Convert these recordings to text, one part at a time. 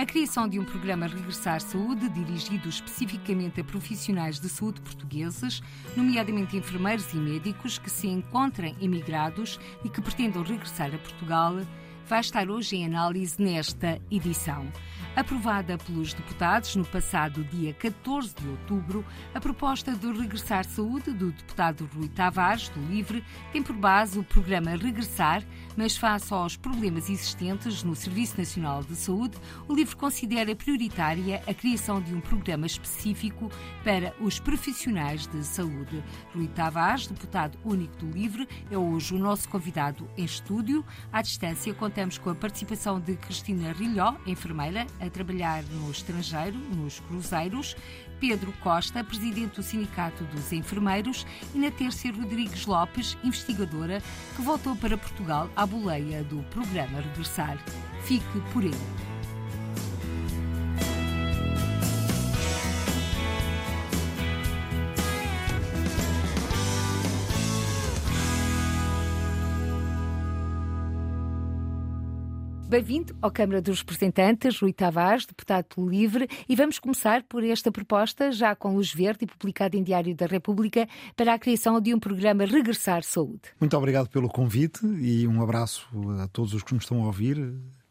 A criação de um programa Regressar Saúde, dirigido especificamente a profissionais de saúde portugueses, nomeadamente enfermeiros e médicos que se encontrem emigrados e que pretendam regressar a Portugal, vai estar hoje em análise nesta edição. Aprovada pelos deputados no passado dia 14 de outubro, a proposta de Regressar Saúde do deputado Rui Tavares, do LIVRE, tem por base o programa Regressar, mas face aos problemas existentes no Serviço Nacional de Saúde, o LIVRE considera prioritária a criação de um programa específico para os profissionais de saúde. Rui Tavares, deputado único do LIVRE, é hoje o nosso convidado em estúdio. À distância, contamos com a participação de Cristina Rilhó, enfermeira, a trabalhar no estrangeiro, nos cruzeiros, Pedro Costa, presidente do Sindicato dos Enfermeiros, e na Tércia Rodrigues Lopes, investigadora, que voltou para Portugal à boleia do programa Regressar. Fique por aí. Bem-vindo ao Câmara dos Representantes, Rui Tavares, deputado Livre, e vamos começar por esta proposta, já com luz verde e publicada em Diário da República, para a criação de um programa Regressar Saúde. Muito obrigado pelo convite e um abraço a todos os que nos estão a ouvir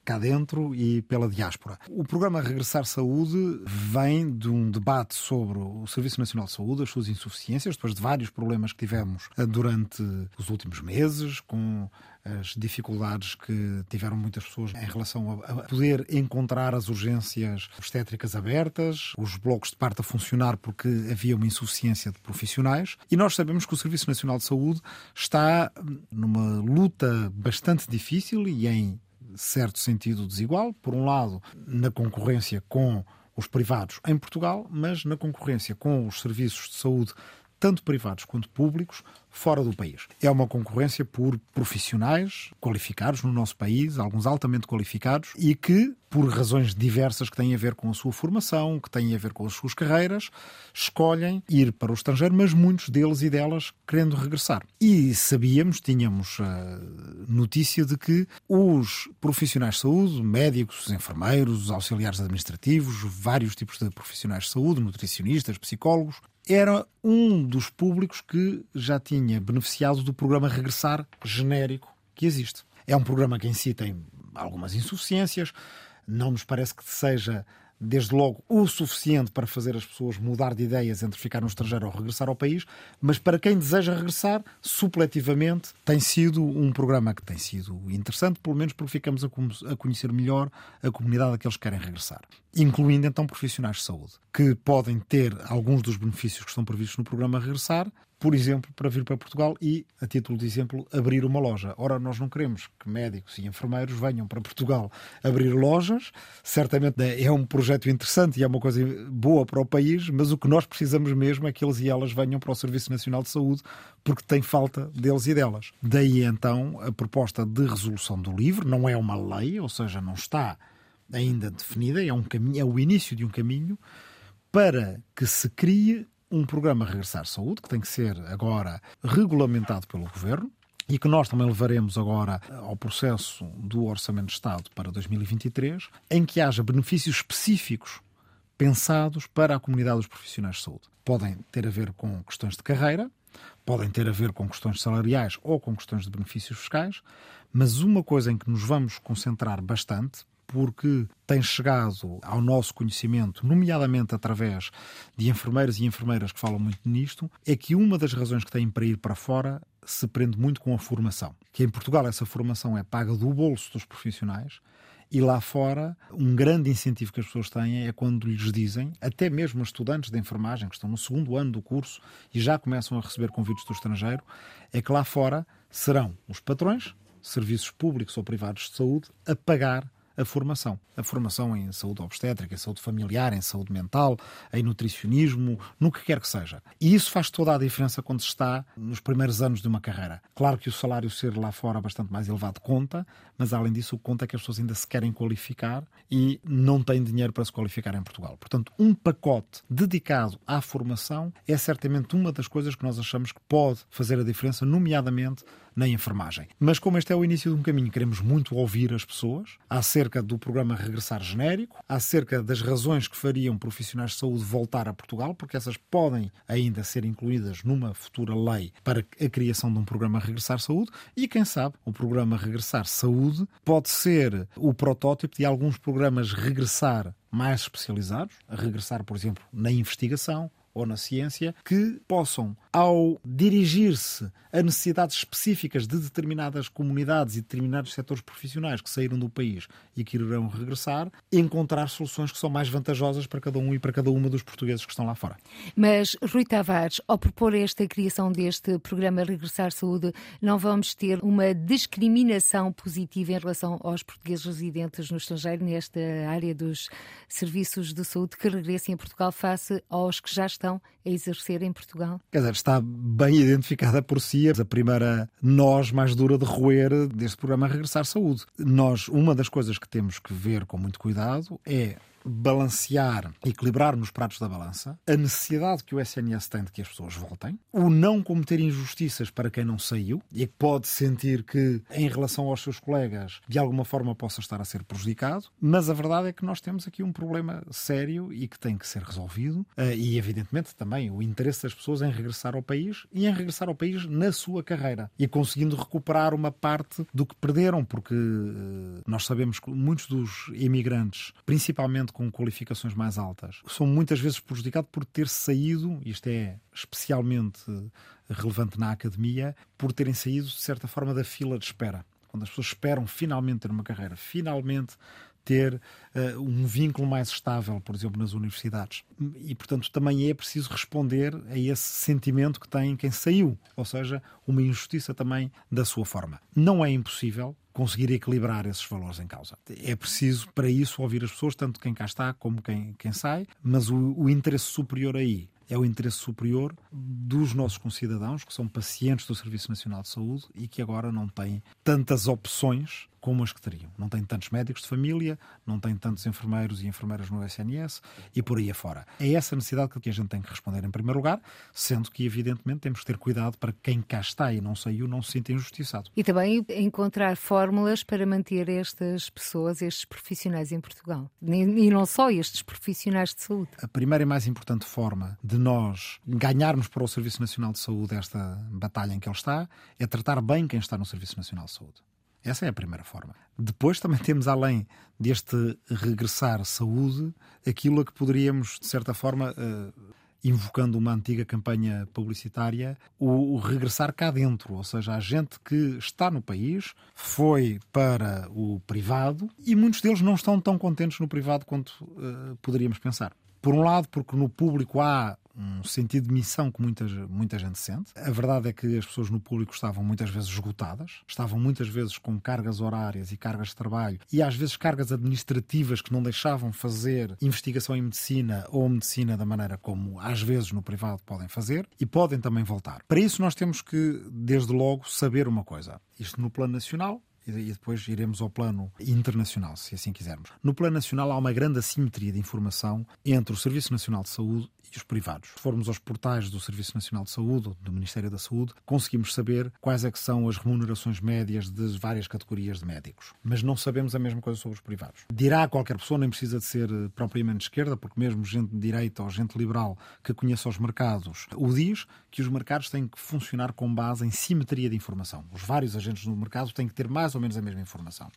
cá dentro e pela diáspora. O programa Regressar Saúde vem de um debate sobre o Serviço Nacional de Saúde, as suas insuficiências, depois de vários problemas que tivemos durante os últimos meses, com as dificuldades que tiveram muitas pessoas em relação a, poder encontrar as urgências obstétricas abertas, os blocos de parto a funcionar porque havia uma insuficiência de profissionais. E nós sabemos que o Serviço Nacional de Saúde está numa luta bastante difícil e em certo sentido desigual. Por um lado, na concorrência com os privados em Portugal, mas na concorrência com os serviços de saúde tanto privados quanto públicos, fora do país. É uma concorrência por profissionais qualificados no nosso país, alguns altamente qualificados, e que, por razões diversas que têm a ver com a sua formação, que têm a ver com as suas carreiras, escolhem ir para o estrangeiro, mas muitos deles e delas querendo regressar. E sabíamos, tínhamos a notícia de que os profissionais de saúde, médicos, os enfermeiros, os auxiliares administrativos, vários tipos de profissionais de saúde, nutricionistas, psicólogos, era um dos públicos que já tinha beneficiado do programa Regressar genérico que existe. É um programa que em si tem algumas insuficiências, não nos parece que seja desde logo, o suficiente para fazer as pessoas mudar de ideias entre ficar no estrangeiro ou regressar ao país, mas para quem deseja regressar, supletivamente, tem sido um programa que tem sido interessante, pelo menos porque ficamos a conhecer melhor a comunidade daqueles que querem regressar. Incluindo então profissionais de saúde, que podem ter alguns dos benefícios que estão previstos no programa Regressar, por exemplo, para vir para Portugal e, a título de exemplo, abrir uma loja. Ora, nós não queremos que médicos e enfermeiros venham para Portugal abrir lojas. Certamente é um projeto interessante e é uma coisa boa para o país, mas o que nós precisamos mesmo é que eles e elas venham para o Serviço Nacional de Saúde porque tem falta deles e delas. Daí então a proposta de resolução do livro, não é uma lei, ou seja, não está ainda definida, é um caminho, é o início de um caminho para que se crie um programa Regressar Saúde, que tem que ser agora regulamentado pelo Governo, e que nós também levaremos agora ao processo do Orçamento de Estado para 2023, em que haja benefícios específicos pensados para a comunidade dos profissionais de saúde. Podem ter a ver com questões de carreira, podem ter a ver com questões salariais ou com questões de benefícios fiscais, mas uma coisa em que nos vamos concentrar bastante, porque tem chegado ao nosso conhecimento, nomeadamente através de enfermeiros e enfermeiras que falam muito nisto, é que uma das razões que têm para ir para fora se prende muito com a formação. Que em Portugal essa formação é paga do bolso dos profissionais e lá fora, um grande incentivo que as pessoas têm é quando lhes dizem, até mesmo estudantes de enfermagem que estão no segundo ano do curso e já começam a receber convites do estrangeiro, é que lá fora serão os patrões, serviços públicos ou privados de saúde, a pagar a formação. A formação em saúde obstétrica, em saúde familiar, em saúde mental, em nutricionismo, no que quer que seja. E isso faz toda a diferença quando se está nos primeiros anos de uma carreira. Claro que o salário ser lá fora bastante mais elevado conta, mas além disso, o conta é que as pessoas ainda se querem qualificar e não têm dinheiro para se qualificar em Portugal. Portanto, um pacote dedicado à formação é certamente uma das coisas que nós achamos que pode fazer a diferença, nomeadamente na enfermagem. Mas como este é o início de um caminho, queremos muito ouvir as pessoas acerca do programa Regressar Genérico, acerca das razões que fariam profissionais de saúde voltar a Portugal, porque essas podem ainda ser incluídas numa futura lei para a criação de um programa Regressar Saúde e, quem sabe, o programa Regressar Saúde pode ser o protótipo de alguns programas Regressar mais especializados, a regressar, por exemplo, na investigação, ou na ciência que possam, ao dirigir-se a necessidades específicas de determinadas comunidades e determinados setores profissionais que saíram do país e que irão regressar, encontrar soluções que são mais vantajosas para cada um e para cada uma dos portugueses que estão lá fora. Mas, Rui Tavares, ao propor esta criação deste programa Regressar Saúde, não vamos ter uma discriminação positiva em relação aos portugueses residentes no estrangeiro, nesta área dos serviços de saúde que regressem a Portugal face aos que já estão estão a exercer em Portugal? Quer dizer, está bem identificada por si a primeira nós mais dura de roer deste programa Regressar Saúde. Nós, uma das coisas que temos que ver com muito cuidado é balancear, equilibrar nos pratos da balança a necessidade que o SNS tem de que as pessoas voltem, o não cometer injustiças para quem não saiu e que pode sentir que, em relação aos seus colegas, de alguma forma possa estar a ser prejudicado, mas a verdade é que nós temos aqui um problema sério e que tem que ser resolvido eh, e, evidentemente, também o interesse das pessoas em regressar ao país e em regressar ao país na sua carreira e conseguindo recuperar uma parte do que perderam, porque eh, nós sabemos que muitos dos imigrantes, principalmente com qualificações mais altas, são muitas vezes prejudicados por ter saído, isto é especialmente relevante na academia, por terem saído, de certa forma, da fila de espera. Quando as pessoas esperam finalmente ter uma carreira, finalmente ter uh, um vínculo mais estável, por exemplo, nas universidades. E, portanto, também é preciso responder a esse sentimento que tem quem saiu, ou seja, uma injustiça também da sua forma. Não é impossível, conseguir equilibrar esses valores em causa. É preciso, para isso, ouvir as pessoas, tanto quem cá está como quem, quem sai, mas o, o interesse superior aí é o interesse superior dos nossos concidadãos, que são pacientes do Serviço Nacional de Saúde e que agora não têm tantas opções como as que teriam. Não tem tantos médicos de família, não tem tantos enfermeiros e enfermeiras no SNS e por aí afora. É essa necessidade que a gente tem que responder em primeiro lugar, sendo que, evidentemente, temos que ter cuidado para que quem cá está e não saiu não se sinta injustiçado. E também encontrar fórmulas para manter estas pessoas, estes profissionais em Portugal. E não só estes profissionais de saúde. A primeira e mais importante forma de nós ganharmos para o Serviço Nacional de Saúde esta batalha em que ele está é tratar bem quem está no Serviço Nacional de Saúde. Essa é a primeira forma. Depois também temos, além deste regressar saúde, aquilo a que poderíamos, de certa forma, uh, invocando uma antiga campanha publicitária, o, o, regressar cá dentro, ou seja, a gente que está no país, foi para o privado e muitos deles não estão tão contentes no privado quanto uh, poderíamos pensar. Por um lado, porque no público há um sentido de missão que muita, muita gente sente. A verdade é que as pessoas no público estavam muitas vezes esgotadas, estavam muitas vezes com cargas horárias e cargas de trabalho e às vezes cargas administrativas que não deixavam fazer investigação em medicina ou medicina da maneira como às vezes no privado podem fazer e podem também voltar. Para isso nós temos que, desde logo, saber uma coisa. Isto no plano nacional, e depois iremos ao plano internacional, se assim quisermos. No plano nacional há uma grande assimetria de informação entre o Serviço Nacional de Saúde e os privados. Se formos aos portais do Serviço Nacional de Saúde ou do Ministério da Saúde, conseguimos saber quais é que são as remunerações médias das várias categorias de médicos. Mas não sabemos a mesma coisa sobre os privados. Dirá qualquer pessoa, nem precisa de ser eh, propriamente de esquerda, porque mesmo gente de direita ou gente liberal que conheça os mercados o diz, que os mercados têm que funcionar com base em simetria de informação. Os vários agentes no mercado têm que ter mais ou menos a mesma informação.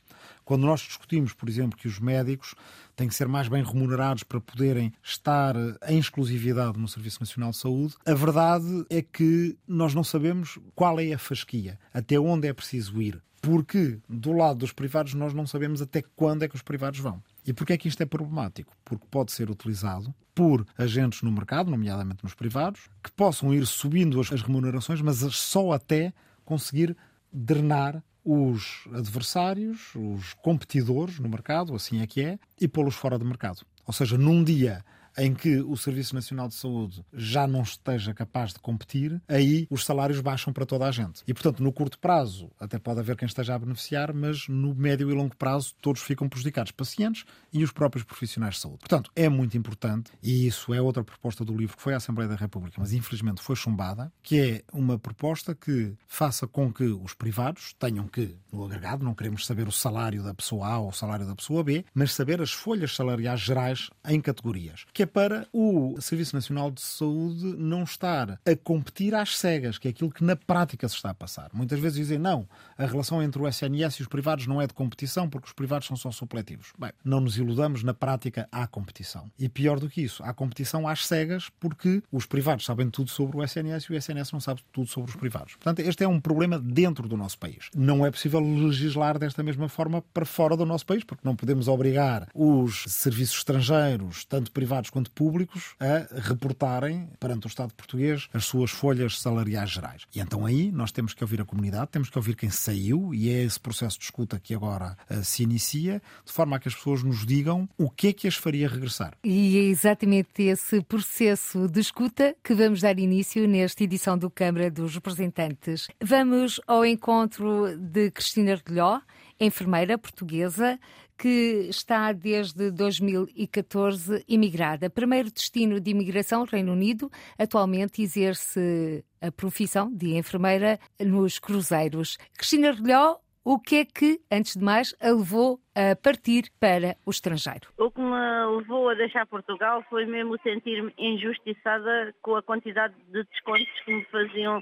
Quando nós discutimos, por exemplo, que os médicos têm que ser mais bem remunerados para poderem estar em exclusividade no Serviço Nacional de Saúde, a verdade é que nós não sabemos qual é a fasquia, até onde é preciso ir. Porque do lado dos privados nós não sabemos até quando é que os privados vão. E porquê é que isto é problemático? Porque pode ser utilizado por agentes no mercado, nomeadamente nos privados, que possam ir subindo as remunerações, mas só até conseguir drenar os adversários, os competidores no mercado, assim é que é, e pô-los fora do mercado. Ou seja, num dia em que o Serviço Nacional de Saúde já não esteja capaz de competir, aí os salários baixam para toda a gente. E, portanto, no curto prazo até pode haver quem esteja a beneficiar, mas no médio e longo prazo todos ficam prejudicados, pacientes e os próprios profissionais de saúde. Portanto, é muito importante, e isso é outra proposta do livro que foi à Assembleia da República, mas infelizmente foi chumbada, que é uma proposta que faça com que os privados tenham que, no agregado, não queremos saber o salário da pessoa A ou o salário da pessoa B, mas saber as folhas salariais gerais em categorias. Que é para o Serviço Nacional de Saúde não estar a competir às cegas, que é aquilo que na prática se está a passar. Muitas vezes dizem, não, a relação entre o SNS e os privados não é de competição, porque os privados são só supletivos. Bem, não nos iludamos, na prática há competição. E pior do que isso, há competição às cegas, porque os privados sabem tudo sobre o SNS e o SNS não sabe tudo sobre os privados. Portanto, este é um problema dentro do nosso país. Não é possível legislar desta mesma forma para fora do nosso país, porque não podemos obrigar os serviços estrangeiros, tanto privados quanto públicos, a reportarem perante o Estado português as suas folhas salariais gerais. E então aí nós temos que ouvir a comunidade, temos que ouvir quem saiu, e é esse processo de escuta que agora uh, se inicia, de forma a que as pessoas nos digam o que é que as faria regressar. E é exatamente esse processo de escuta que vamos dar início nesta edição do Câmara dos Representantes. Vamos ao encontro de Cristina Relhó, enfermeira portuguesa que está desde 2014 imigrada. Primeiro destino de imigração, Reino Unido, atualmente exerce a profissão de enfermeira nos cruzeiros. Cristina Relhó, o que é que, antes de mais, a levou a partir para o estrangeiro? O que me levou a deixar Portugal foi mesmo sentir-me injustiçada com a quantidade de descontos que me faziam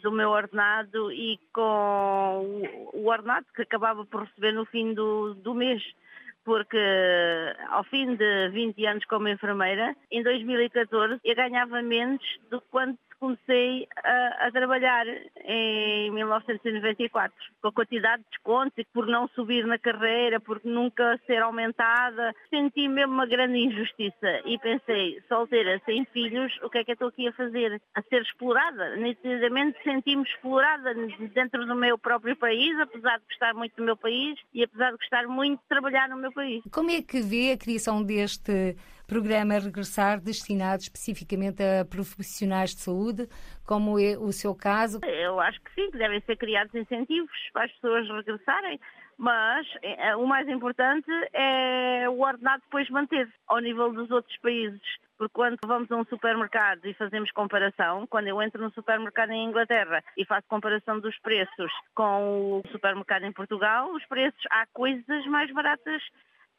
do meu ordenado e com o ordenado que acabava por receber no fim do, do mês. Porque ao fim de 20 anos como enfermeira, em 2014 eu ganhava menos do que quanto comecei a, a, trabalhar em 1994, com a quantidade de descontos e por não subir na carreira, por nunca ser aumentada, senti mesmo uma grande injustiça e pensei, solteira, sem filhos, o que é que eu estou aqui a fazer? A ser explorada. Nitidamente senti-me explorada dentro do meu próprio país, apesar de gostar muito do meu país e apesar de gostar muito de trabalhar no meu país. Como é que vê a criação deste programa Regressar destinado especificamente a profissionais de saúde, como é o seu caso? Eu acho que sim, que devem ser criados incentivos para as pessoas regressarem, mas eh, o mais importante é o ordenado depois manter-se ao nível dos outros países porque quando vamos a um supermercado e fazemos comparação, quando eu entro no supermercado em Inglaterra e faço comparação dos preços com o supermercado em Portugal, os preços há coisas mais baratas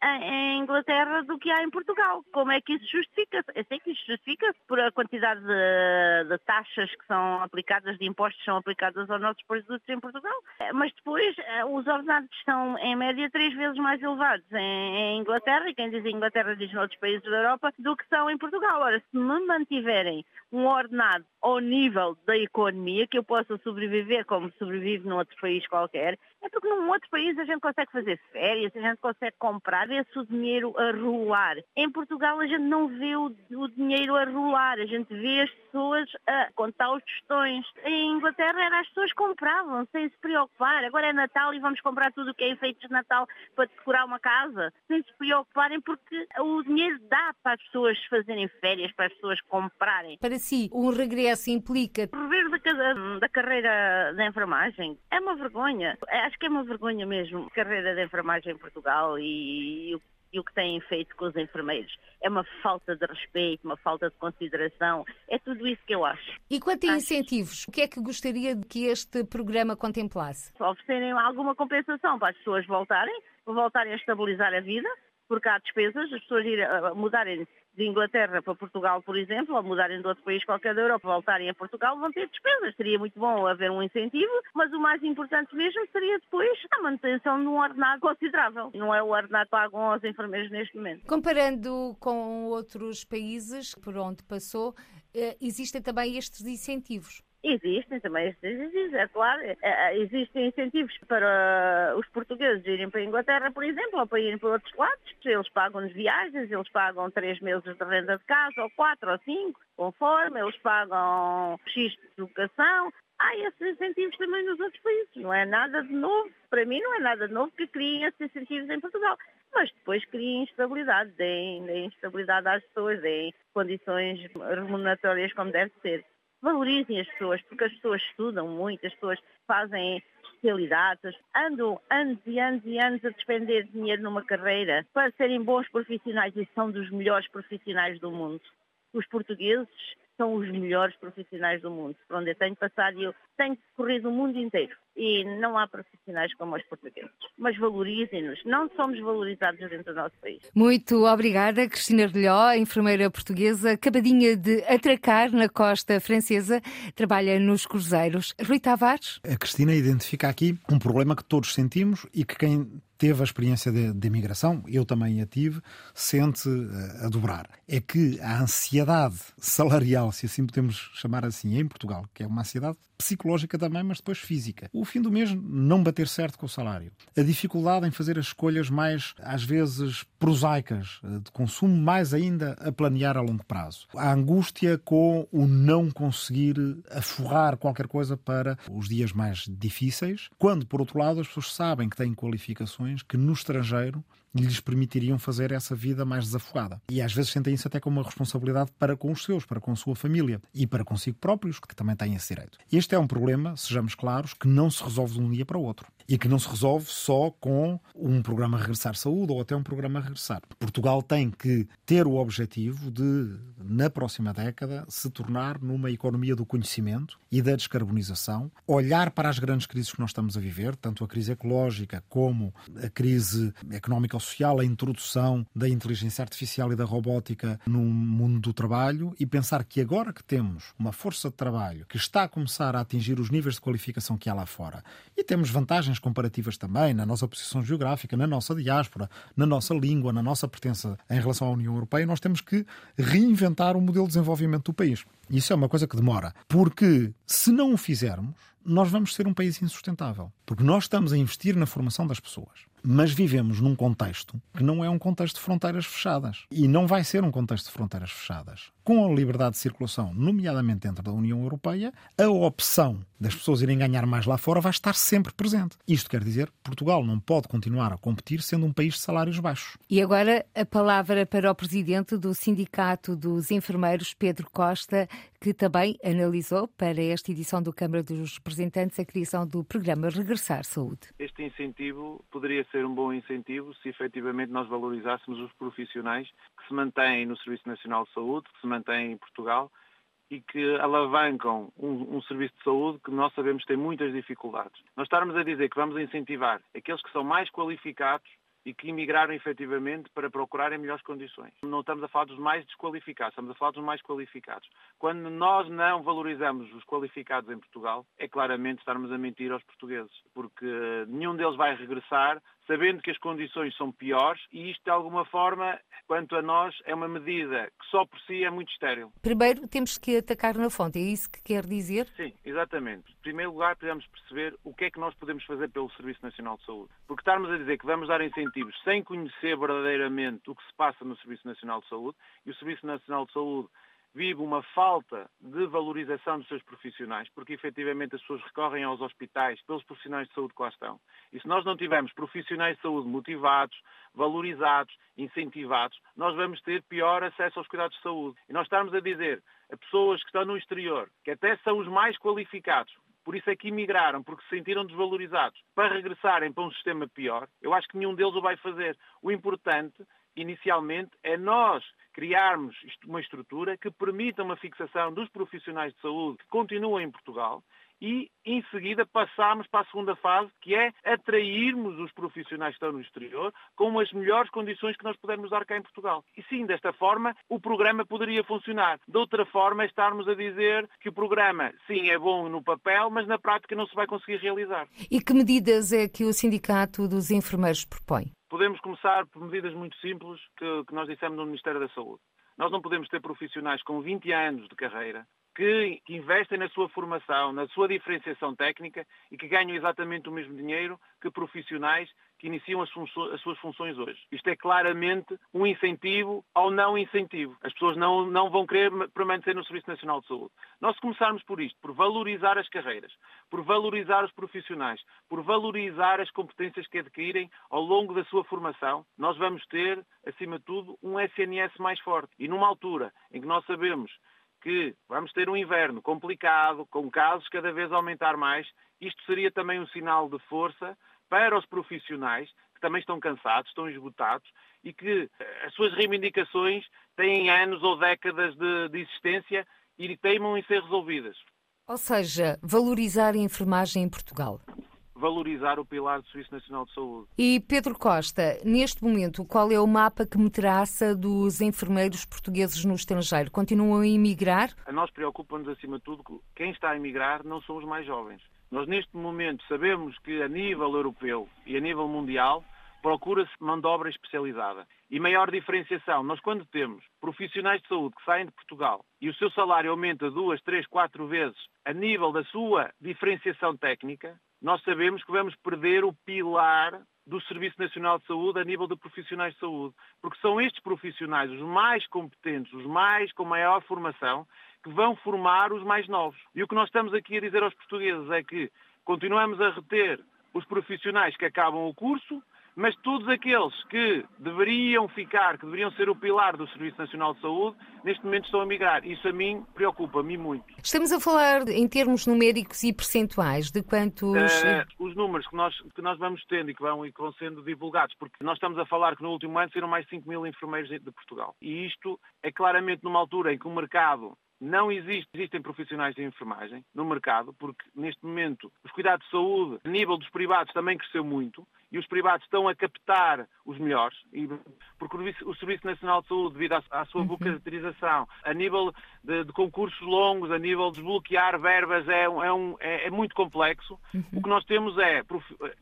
em Inglaterra do que há em Portugal. Como é que isso justifica? Eu sei que isso justifica por a quantidade de, de, taxas que são aplicadas, de impostos que são aplicados aos nossos produtos em Portugal, mas depois eh, os ordenados estão em média três vezes mais elevados em, em Inglaterra, e quem diz Inglaterra diz noutros países da Europa, do que são em Portugal. Ora, se me mantiverem um ordenado ao nível da economia, que eu possa sobreviver como sobrevive num outro país qualquer, é porque num outro país a gente consegue fazer férias, a gente consegue comprar, vê-se o dinheiro a rolar. Em Portugal a gente não vê o, o, dinheiro a rolar, a gente vê as pessoas a contar os tostões. Em Inglaterra era as pessoas compravam sem se preocupar. Agora é Natal e vamos comprar tudo o que é efeitos de Natal para decorar uma casa, sem se preocuparem porque o dinheiro dá para as pessoas fazerem férias, para as pessoas comprarem. Para si, um regresso implica... Rever da, da carreira da enfermagem é uma vergonha. Acho que é uma vergonha mesmo. A carreira da enfermagem em Portugal e, e o e o que têm feito com os enfermeiros. É uma falta de respeito, uma falta de consideração. É tudo isso que eu acho. E quanto a incentivos, o que é que gostaria de que este programa contemplasse? Oferecerem alguma compensação para as pessoas voltarem, voltarem a estabilizar a vida, porque há despesas, as pessoas irem, mudarem de Inglaterra para Portugal, por exemplo, ou mudarem de outro país qualquer da Europa, voltarem a Portugal, vão ter despesas. Seria muito bom haver um incentivo, mas o mais importante mesmo seria depois a manutenção de um ordenado considerável. Não é o ordenado pago aos enfermeiros neste momento. Comparando com outros países por onde passou, eh, existem também estes incentivos. Existem também estes incentivos, é claro. É, é, existem incentivos para os portugueses irem para a Inglaterra, por exemplo, ou para irem para outros lados. Eles pagam-nos viagens, eles pagam três meses de renda de casa, ou quatro, ou cinco, conforme. Eles pagam X de educação. há esses incentivos também nos outros países. Não é nada de novo, para mim não é nada de novo que criem esses incentivos em Portugal. Mas depois criem instabilidade, deem, deem instabilidade às pessoas, deem condições remuneratórias como deve ser. Valorizem as pessoas, porque as pessoas estudam muito, as pessoas fazem especialidades, andam anos e anos e anos a despender dinheiro numa carreira para serem bons profissionais e são dos melhores profissionais do mundo. Os portugueses são os melhores profissionais do mundo, por onde eu tenho passado e eu tenho corrido o mundo inteiro. E não há profissionais como os portugueses. Mas valorizem-nos. Não somos valorizados dentro do nosso país. Muito obrigada, Cristina Relhó, enfermeira portuguesa, acabadinha de atracar na costa francesa, trabalha nos cruzeiros. Rui Tavares? A Cristina identifica aqui um problema que todos sentimos e que quem teve a experiência de, de imigração, eu também a tive, sente uh, a dobrar. É que a ansiedade salarial, se assim podemos chamar assim, em Portugal, que é uma ansiedade psicológica também, mas depois física. O fim do mês não bater certo com o salário. A dificuldade em fazer as escolhas mais, às vezes, prosaicas, eh, de consumo, mais ainda a planear a longo prazo. A angústia com o não conseguir aforrar qualquer coisa para os dias mais difíceis, quando, por outro lado, as pessoas sabem que têm qualificações que no estrangeiro lhes permitiriam fazer essa vida mais desafogada. E às vezes sentem isso até como uma responsabilidade para com os seus, para com a sua família e para consigo próprios, que também têm esse direito. Este é um problema, sejamos claros, que não se resolve de um dia para o outro e que não se resolve só com um programa Regressar Saúde ou até um programa Regressar. Portugal tem que ter o objetivo de, na próxima década, se tornar numa economia do conhecimento e da descarbonização, olhar para as grandes crises que nós estamos a viver, tanto a crise ecológica como a crise económica social, a introdução da inteligência artificial e da robótica no mundo do trabalho e pensar que agora que temos uma força de trabalho que está a começar a atingir os níveis de qualificação que há lá fora e temos vantagens comparativas também na nossa posição geográfica, na nossa diáspora, na nossa língua, na nossa pertença em relação à União Europeia, nós temos que reinventar o modelo de desenvolvimento do país. Isso é uma coisa que demora, porque se não o fizermos, nós vamos ser um país insustentável. Porque nós estamos a investir na formação das pessoas. Mas vivemos num contexto que não é um contexto de fronteiras fechadas. E não vai ser um contexto de fronteiras fechadas. Com a liberdade de circulação, nomeadamente dentro da União Europeia, a opção das pessoas irem ganhar mais lá fora vai estar sempre presente. Isto quer dizer que Portugal não pode continuar a competir sendo um país de salários baixos. E agora a palavra para o presidente do Sindicato dos Enfermeiros, Pedro Costa, que também analisou para esta edição do Câmara dos Representantes a criação do programa Regressar Saúde. Este incentivo poderia ser um bom incentivo se efetivamente nós valorizássemos os profissionais que se mantêm no Serviço Nacional de Saúde, que se mantêm em Portugal e que alavancam um, um, serviço de saúde que nós sabemos tem muitas dificuldades. Nós estarmos a dizer que vamos incentivar aqueles que são mais qualificados e que emigraram efetivamente para procurarem melhores condições. Não estamos a falar dos mais desqualificados, estamos a falar dos mais qualificados. Quando nós não valorizamos os qualificados em Portugal, é claramente estarmos a mentir aos portugueses, porque nenhum deles vai regressar sabendo que as condições são piores e isto, de alguma forma, quanto a nós, é uma medida que só por si é muito estéril. Primeiro temos que atacar na fonte, é isso que quer dizer? Sim, exatamente. Em primeiro lugar, precisamos perceber o que é que nós podemos fazer pelo Serviço Nacional de Saúde. Porque estarmos a dizer que vamos dar incentivos sem conhecer verdadeiramente o que se passa no Serviço Nacional de Saúde, e o Serviço Nacional de Saúde vive uma falta de valorização dos seus profissionais, porque efetivamente as pessoas recorrem aos hospitais pelos profissionais de saúde que lá estão. E se nós não tivermos profissionais de saúde motivados, valorizados, incentivados, nós vamos ter pior acesso aos cuidados de saúde. E nós estamos a dizer a pessoas que estão no exterior, que até são os mais qualificados, por isso é que emigraram, porque se sentiram desvalorizados, para regressarem para um sistema pior, eu acho que nenhum deles o vai fazer. O importante inicialmente, é nós criarmos uma estrutura que permita uma fixação dos profissionais de saúde que continuam em Portugal e, em seguida, passarmos para a segunda fase, que é atrairmos os profissionais que estão no exterior com as melhores condições que nós pudermos dar cá em Portugal. E sim, desta forma, o programa poderia funcionar. De outra forma, é estarmos a dizer que o programa, sim, é bom no papel, mas na prática não se vai conseguir realizar. E que medidas é que o Sindicato dos Enfermeiros propõe? Podemos começar por medidas muito simples que, que nós dissemos no Ministério da Saúde. Nós não podemos ter profissionais com 20 anos de carreira que, investem na sua formação, na sua diferenciação técnica e que ganham exatamente o mesmo dinheiro que profissionais que iniciam as, as, suas funções hoje. Isto é claramente um incentivo ao não incentivo. As pessoas não, não vão querer permanecer no Serviço Nacional de Saúde. Nós começarmos por isto, por valorizar as carreiras, por valorizar os profissionais, por valorizar as competências que adquirem ao longo da sua formação, nós vamos ter, acima de tudo, um SNS mais forte. E numa altura em que nós sabemos que vamos ter um inverno complicado, com casos cada vez aumentar mais, isto seria também um sinal de força para os profissionais que também estão cansados, estão esgotados e que eh, as suas reivindicações têm anos ou décadas de, de existência e teimam em ser resolvidas. Ou seja, valorizar a enfermagem em Portugal valorizar o pilar do Serviço Nacional de Saúde. E Pedro Costa, neste momento, qual é o mapa que me traça dos enfermeiros portugueses no estrangeiro? Continuam a emigrar? A nós preocupa-nos, acima de tudo, que quem está a emigrar não são os mais jovens. Nós, neste momento, sabemos que a nível europeu e a nível mundial procura-se mão de obra especializada. E maior diferenciação, nós quando temos profissionais de saúde que saem de Portugal e o seu salário aumenta duas, três, quatro vezes a nível da sua diferenciação técnica, nós sabemos que vamos perder o pilar do Serviço Nacional de Saúde a nível de profissionais de saúde, porque são estes profissionais os mais competentes, os mais com maior formação, que vão formar os mais novos. E o que nós estamos aqui a dizer aos portugueses é que continuamos a reter os profissionais que acabam o curso, mas todos aqueles que deveriam ficar, que deveriam ser o pilar do Serviço Nacional de Saúde, neste momento estão a migrar. Isso a mim preocupa-me muito. Estamos a falar em termos numéricos e percentuais de quantos... Uh, os números que nós, que nós vamos tendo e que, vão, e que vão sendo divulgados, porque nós estamos a falar que no último ano serão mais de 5 mil enfermeiros de Portugal. E isto é claramente numa altura em que o mercado não existe, existem profissionais de enfermagem no mercado, porque neste momento os cuidados de saúde, a nível dos privados, também cresceu muito e os privados estão a captar os melhores, porque o Serviço Nacional de Saúde, devido à, sua uhum. a nível de, de, concursos longos, a nível de desbloquear verbas, é, é, um, é, é muito complexo. Uhum. O que nós temos é,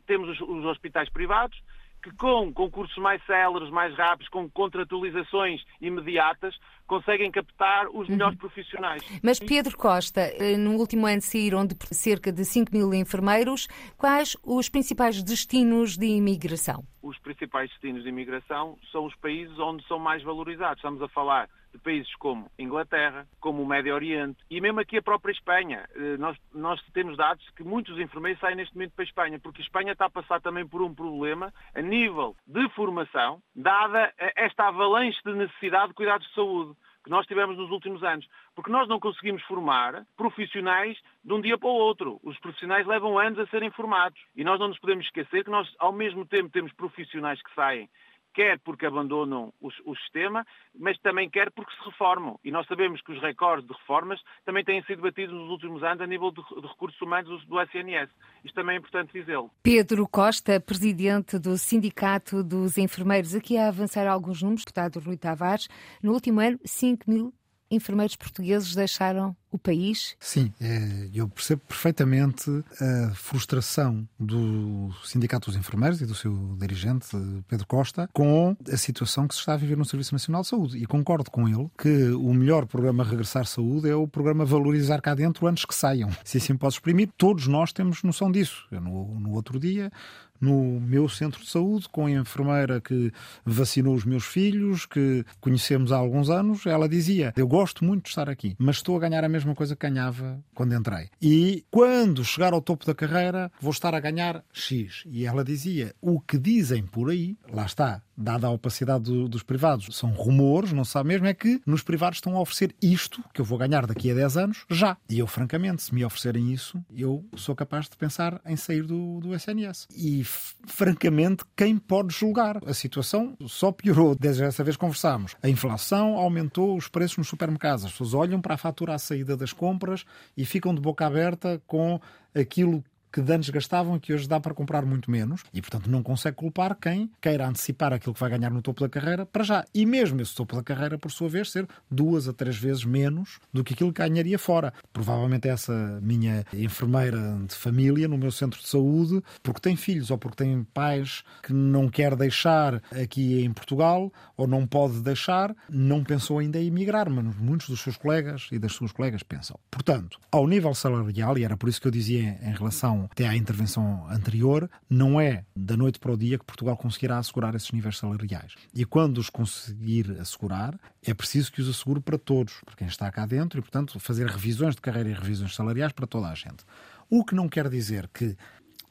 temos os, os hospitais privados, que com concursos mais céleres, mais rápidos, com contratualizações imediatas, conseguem captar os uhum. melhores uhum. profissionais. Mas Pedro Costa, eh, no último ano saíram de cerca de 5 mil enfermeiros. Quais os principais destinos de imigração? Os principais destinos de imigração são os países onde são mais valorizados. Estamos a falar de países como Inglaterra, como o Médio Oriente e mesmo aqui a própria Espanha. Eh, nós, nós temos dados que muitos enfermeiros saem neste momento para a Espanha, porque a Espanha está a passar também por um problema a nível de formação, dada esta avalanche de necessidade de cuidados de saúde que nós tivemos nos últimos anos. Porque nós não conseguimos formar profissionais de um dia para o outro. Os profissionais levam anos a serem formados. E nós não nos podemos esquecer que nós, ao mesmo tempo, temos profissionais que saem quer porque abandonam o, o, sistema, mas também quer porque se reformam. E nós sabemos que os recordes de reformas também têm sido batidos nos últimos anos a nível de, de recursos humanos do SNS. Isto também é importante dizê-lo. Pedro Costa, presidente do Sindicato dos Enfermeiros, aqui a avançar alguns números, deputado Rui Tavares, no último ano, 5 mil enfermeiros portugueses deixaram o país? Sim, é, eu percebo perfeitamente a frustração do Sindicato dos Enfermeiros e do seu dirigente, Pedro Costa, com a situação que se está a viver no Serviço Nacional de Saúde. E concordo com ele que o melhor programa Regressar Saúde é o programa Valorizar cá dentro antes que saiam. Se assim pode exprimir, todos nós temos noção disso. Eu, no, no outro dia, no meu centro de saúde, com a enfermeira que vacinou os meus filhos, que conhecemos há alguns anos, ela dizia: Eu gosto muito de estar aqui, mas estou a ganhar a mesma mesma coisa que ganhava quando entrei. E quando chegar ao topo da carreira, vou estar a ganhar X. E ela dizia: o que dizem por aí, lá está, dada a opacidade do, dos privados, são rumores, não se sabe mesmo, é que nos privados estão a oferecer isto que eu vou ganhar daqui a 10 anos já. E eu, francamente, se me oferecerem isso, eu sou capaz de pensar em sair do, do SNS. E, francamente, quem pode julgar? A situação só piorou. Desde essa vez conversámos. A inflação aumentou os preços nos supermercados. As pessoas olham para a fatura à saída das compras e ficam de boca aberta com aquilo que antes gastavam e que hoje dá para comprar muito menos. E, portanto, não consegue culpar quem queira antecipar aquilo que vai ganhar no topo da carreira para já. E mesmo esse topo da carreira, por sua vez, ser duas a três vezes menos do que aquilo que ganharia fora. Provavelmente essa minha enfermeira de família no meu centro de saúde, porque tem filhos ou porque tem pais que não quer deixar aqui em Portugal ou não pode deixar, não pensou ainda em emigrar, mas muitos dos seus colegas e das suas colegas pensam. Portanto, ao nível salarial, e era por isso que eu dizia em relação até à intervenção anterior, não é da noite para o dia que Portugal conseguirá assegurar esses níveis salariais. E quando os conseguir assegurar, é preciso que os assegure para todos, para quem está cá dentro, e, portanto, fazer revisões de carreira e revisões salariais para toda a gente. O que não quer dizer que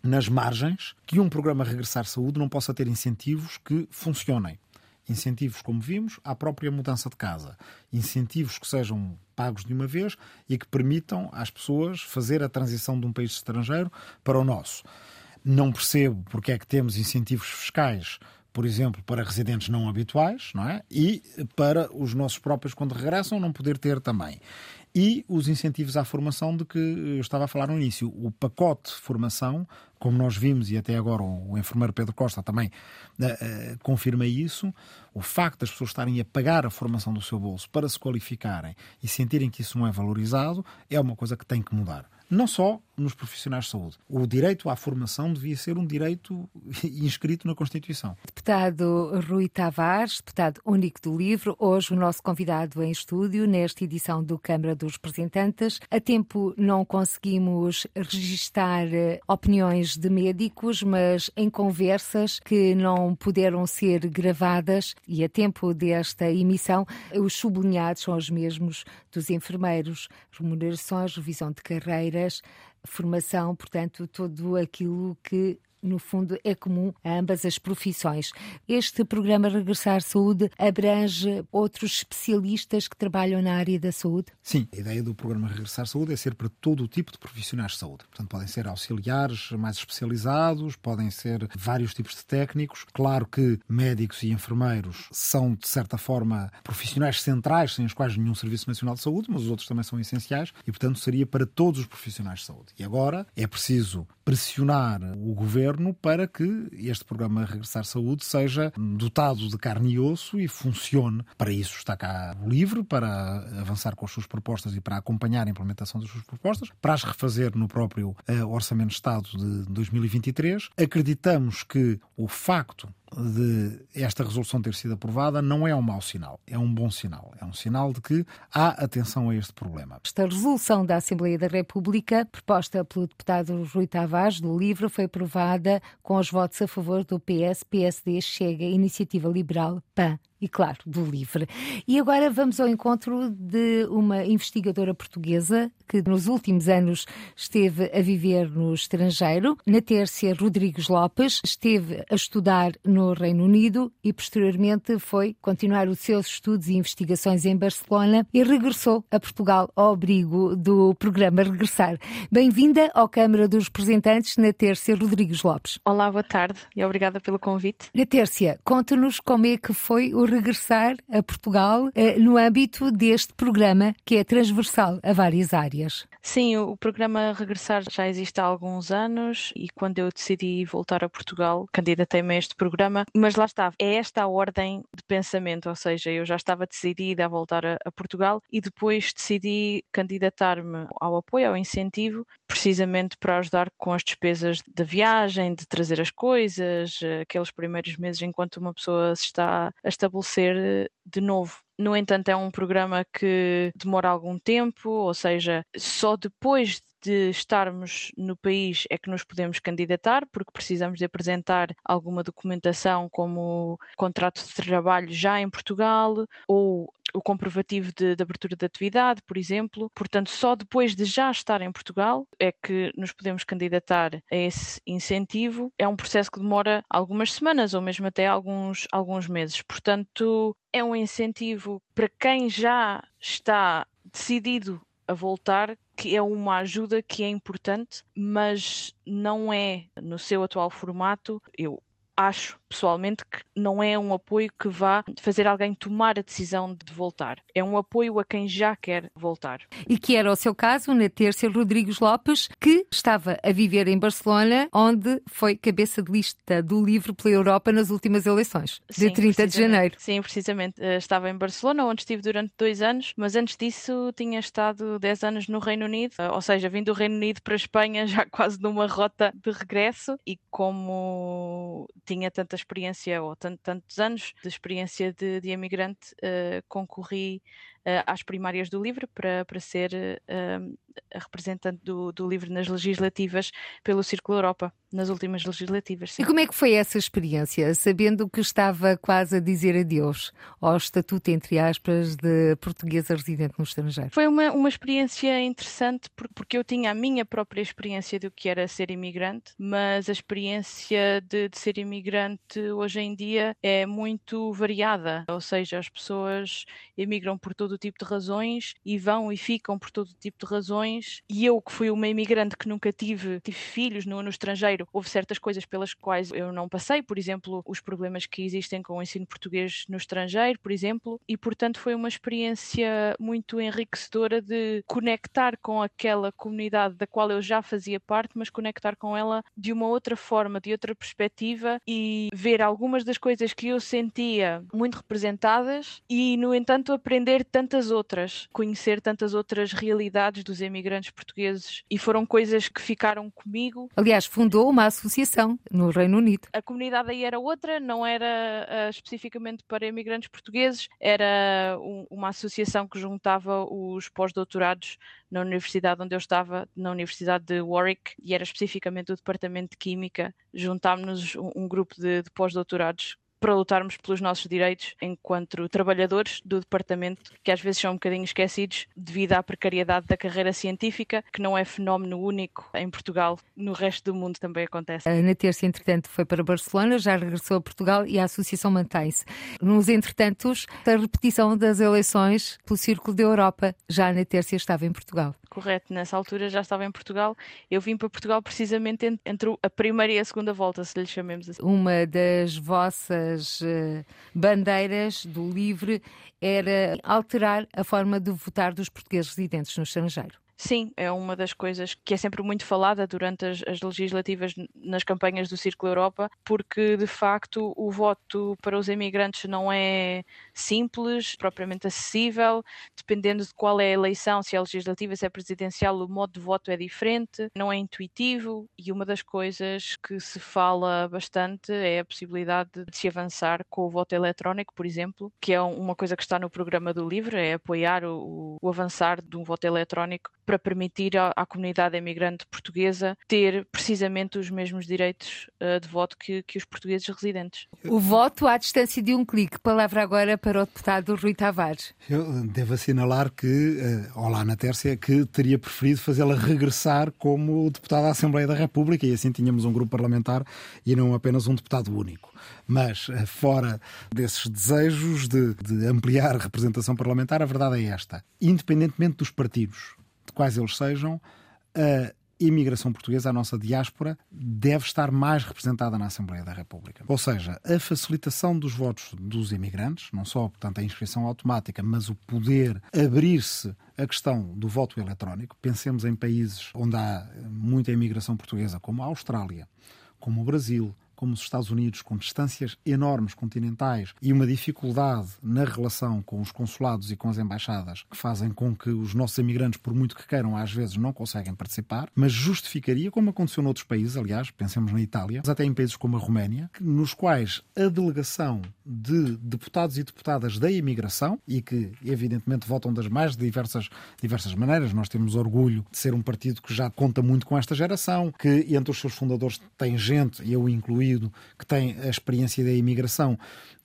nas margens que um programa Regressar Saúde não possa ter incentivos que funcionem. Incentivos, como vimos, à própria mudança de casa. Incentivos que sejam pagos de uma vez e que permitam às pessoas fazer a transição de um país estrangeiro para o nosso. Não percebo porque é que temos incentivos fiscais por exemplo, para residentes não habituais, não é? E para os nossos próprios, quando regressam, não poder ter também e os incentivos à formação de que eu estava a falar no início. O pacote de formação, como nós vimos, e até agora o enfermeiro Pedro Costa também uh, uh, confirma isso, o facto das pessoas estarem a pagar a formação do seu bolso para se qualificarem e sentirem que isso não é valorizado é uma coisa que tem que mudar não só nos profissionais de saúde. O direito à formação devia ser um direito inscrito na Constituição. Deputado Rui Tavares, deputado único do livro, hoje o nosso convidado em estúdio nesta edição do Câmara dos Representantes. A tempo não conseguimos registar eh, opiniões de médicos, mas em conversas que não puderam ser gravadas e a tempo desta emissão, os sublinhados são os mesmos dos enfermeiros, remunerações, revisão de carreiras, formação, portanto, tudo aquilo que no fundo, é comum a ambas as profissões. Este programa Regressar Saúde abrange outros especialistas que trabalham na área da saúde? Sim, a ideia do programa Regressar Saúde é ser para todo o tipo de profissionais de saúde. Portanto, podem ser auxiliares mais especializados, podem ser vários tipos de técnicos. Claro que médicos e enfermeiros são, de certa forma, profissionais centrais, sem os quais nenhum Serviço Nacional de Saúde, mas os outros também são essenciais e, portanto, seria para todos os profissionais de saúde. E agora é preciso pressionar o governo para que este programa Regressar Saúde seja dotado de carne e osso e funcione. Para isso está cá o livre, para avançar com as suas propostas e para acompanhar a implementação das suas propostas, para as refazer no próprio uh, Orçamento de Estado de 2023. Acreditamos que o facto de esta resolução ter sido aprovada não é um mau sinal, é um bom sinal. É um sinal de que há atenção a este problema. Esta resolução da Assembleia da República, proposta pelo deputado Rui Tavares do LIVRE, foi aprovada com os votos a favor do PS, PSD, Chega, Iniciativa Liberal, PAN e, claro, do LIVRE. E agora vamos ao encontro de uma investigadora portuguesa que nos últimos anos esteve a viver no estrangeiro. Na Tércia Rodrigues Lopes esteve a estudar no Reino Unido e posteriormente foi continuar os seus estudos e investigações em Barcelona e regressou a Portugal ao abrigo do programa Regressar. Bem-vinda ao Câmara dos Representantes na Tércia Rodrigues Lopes. Olá, boa tarde e obrigada pelo convite. Na Tércia, conta-nos como é que foi o regressar a Portugal eh, no âmbito deste programa que é transversal a várias áreas. Sim, o programa Regressar já existe há alguns anos e quando eu decidi voltar a Portugal, candidatei-me a este programa, mas lá está, é esta a ordem de pensamento, ou seja, eu já estava decidida a voltar a, a Portugal e depois decidi candidatar-me ao apoio, ao incentivo, precisamente para ajudar com as despesas da viagem, de trazer as coisas, aqueles primeiros meses enquanto uma pessoa se está a estabelecer de novo. No entanto, é um programa que demora algum tempo, ou seja, só depois de estarmos no país é que nos podemos candidatar, porque precisamos de apresentar alguma documentação como contrato de trabalho já em Portugal ou o comprovativo de, de, abertura de atividade, por exemplo. Portanto, só depois de já estar em Portugal é que nos podemos candidatar a esse incentivo. É um processo que demora algumas semanas ou mesmo até alguns, alguns meses. Portanto, é um incentivo para quem já está decidido a voltar, que é uma ajuda que é importante, mas não é no seu atual formato. Eu acho pessoalmente que não é um apoio que vá fazer alguém tomar a decisão de voltar. É um apoio a quem já quer voltar. E que era o seu caso na terça Rodrigues Lopes, que estava a viver em Barcelona, onde foi cabeça de lista do livro pela Europa nas últimas eleições, de Sim, 30 de janeiro. Sim, precisamente. Eh, estava em Barcelona, onde estive durante dois anos, mas antes disso tinha estado 10 anos no Reino Unido, eh, ou seja, vim do Reino Unido para a Espanha já quase numa rota de regresso e como tinha tanta experiência, ou tantos anos de experiência de, de imigrante, uh, concorri uh, às primárias do livro para, para ser uh, a representante do, do livro nas legislativas pelo Círculo Europa, nas últimas legislativas. Sim. E como é que foi essa experiência, sabendo que estava quase a dizer adeus ao estatuto, entre aspas, de portuguesa residente no estrangeiro? Foi uma, uma experiência interessante porque eu tinha a minha própria experiência do que era ser imigrante, mas a experiência de, de ser imigrante hoje em dia é muito variada, ou seja, as pessoas emigram por todo o tipo de razões e vão e ficam por todo o tipo de razões e eu, que fui uma imigrante que nunca tive, tive filhos no, no estrangeiro, houve certas coisas pelas quais eu não passei, por exemplo, os problemas que existem com o ensino português no estrangeiro, por exemplo, e portanto foi uma experiência muito enriquecedora de conectar com aquela comunidade da qual eu já fazia parte, mas conectar com ela de uma outra forma, de outra perspectiva e ver algumas das coisas que eu sentia muito representadas e, no entanto, aprender tantas outras, conhecer tantas outras realidades dos imigrantes imigrantes portugueses e foram coisas que ficaram comigo. Aliás, fundou uma associação no Reino Unido. A comunidade aí era outra, não era uh, especificamente para imigrantes portugueses, era um, uma associação que juntava os pós-doutorados na universidade onde eu estava, na Universidade de Warwick, e era especificamente o Departamento de Química. Juntámos-nos um, um grupo de, de pós-doutorados para lutarmos pelos nossos direitos enquanto trabalhadores do departamento, que às vezes são um bocadinho esquecidos devido à precariedade da carreira científica, que não é fenómeno único em Portugal, no resto do mundo também acontece. Na terça, entretanto, foi para Barcelona, já regressou a Portugal e a associação mantém-se. Nos entretantos, a repetição das eleições pelo Círculo da Europa, já na terça estava em Portugal. Correto, nessa altura já estava em Portugal. Eu vim para Portugal precisamente entre a primeira e a segunda volta, se lhe chamemos assim. Uma das vossas uh, bandeiras do LIVRE era alterar a forma de votar dos portugueses residentes no estrangeiro. Sim, é uma das coisas que é sempre muito falada durante as, as, legislativas nas campanhas do Círculo Europa, porque de facto o voto para os imigrantes não é simples, propriamente acessível, dependendo de qual é a eleição, se é legislativa, se é presidencial, o modo de voto é diferente, não é intuitivo. E uma das coisas que se fala bastante é a possibilidade de se avançar com o voto eletrónico, por exemplo, que é uma coisa que está no programa do LIVRE, é apoiar o, o avançar de um voto eletrónico para permitir à, à, comunidade imigrante portuguesa ter precisamente os mesmos direitos uh, de voto que, que, os portugueses residentes. O voto à distância de um clique. Palavra agora para o deputado Rui Tavares. Eu devo assinalar que, uh, olá na Tércia, que teria preferido fazê-la regressar como deputado à Assembleia da República e assim tínhamos um grupo parlamentar e não apenas um deputado único. Mas, uh, fora desses desejos de, de ampliar a representação parlamentar, a verdade é esta. Independentemente dos partidos, quais eles sejam, a imigração portuguesa, a nossa diáspora, deve estar mais representada na Assembleia da República. Ou seja, a facilitação dos votos dos imigrantes, não só, portanto, a inscrição automática, mas o poder abrir-se a questão do voto eletrónico. Pensemos em países onde há muita imigração portuguesa, como a Austrália, como o Brasil, como os Estados Unidos, com distâncias enormes continentais e uma dificuldade na relação com os consulados e com as embaixadas, que fazem com que os nossos imigrantes, por muito que queiram, às vezes não conseguem participar, mas justificaria, como aconteceu noutros países, aliás, pensemos na Itália, mas até em países como a Roménia, nos quais a delegação de deputados e deputadas da imigração, e que evidentemente votam das mais diversas, diversas maneiras, nós temos orgulho de ser um partido que já conta muito com esta geração, que entre os seus fundadores tem gente, eu incluí, que tem a experiência da imigração